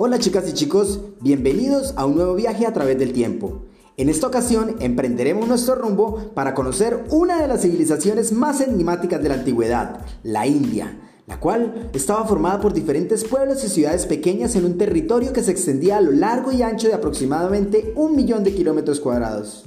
Hola chicas y chicos, bienvenidos a un nuevo viaje a través del tiempo. En esta ocasión emprenderemos nuestro rumbo para conocer una de las civilizaciones más enigmáticas de la antigüedad, la India, la cual estaba formada por diferentes pueblos y ciudades pequeñas en un territorio que se extendía a lo largo y ancho de aproximadamente un millón de kilómetros cuadrados.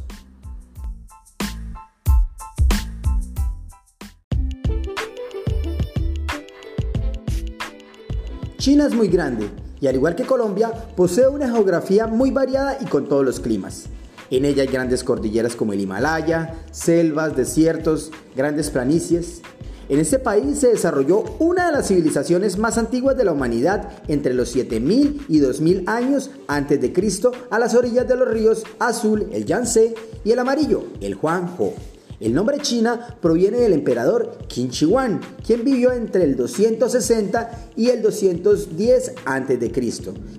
China es muy grande y al igual que Colombia, posee una geografía muy variada y con todos los climas. En ella hay grandes cordilleras como el Himalaya, selvas, desiertos, grandes planicies. En este país se desarrolló una de las civilizaciones más antiguas de la humanidad entre los 7000 y 2000 años antes de Cristo a las orillas de los ríos Azul, el Yangtze y el amarillo, el Huanghe. El nombre China proviene del emperador Qin Shi Huang, quien vivió entre el 260 y el 210 a.C.,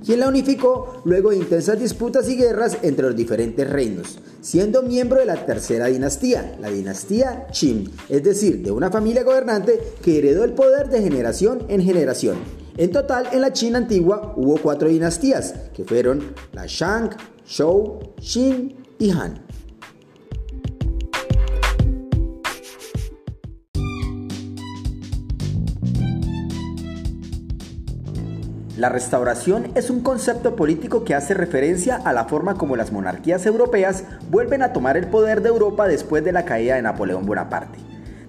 quien la unificó luego de intensas disputas y guerras entre los diferentes reinos, siendo miembro de la tercera dinastía, la dinastía Qin, es decir, de una familia gobernante que heredó el poder de generación en generación. En total, en la China antigua hubo cuatro dinastías, que fueron la Shang, Zhou, Qin y Han. La restauración es un concepto político que hace referencia a la forma como las monarquías europeas vuelven a tomar el poder de Europa después de la caída de Napoleón Bonaparte.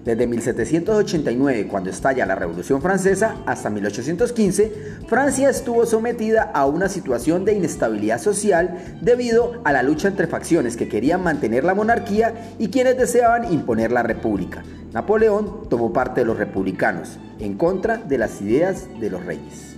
Desde 1789, cuando estalla la Revolución Francesa, hasta 1815, Francia estuvo sometida a una situación de inestabilidad social debido a la lucha entre facciones que querían mantener la monarquía y quienes deseaban imponer la república. Napoleón tomó parte de los republicanos, en contra de las ideas de los reyes.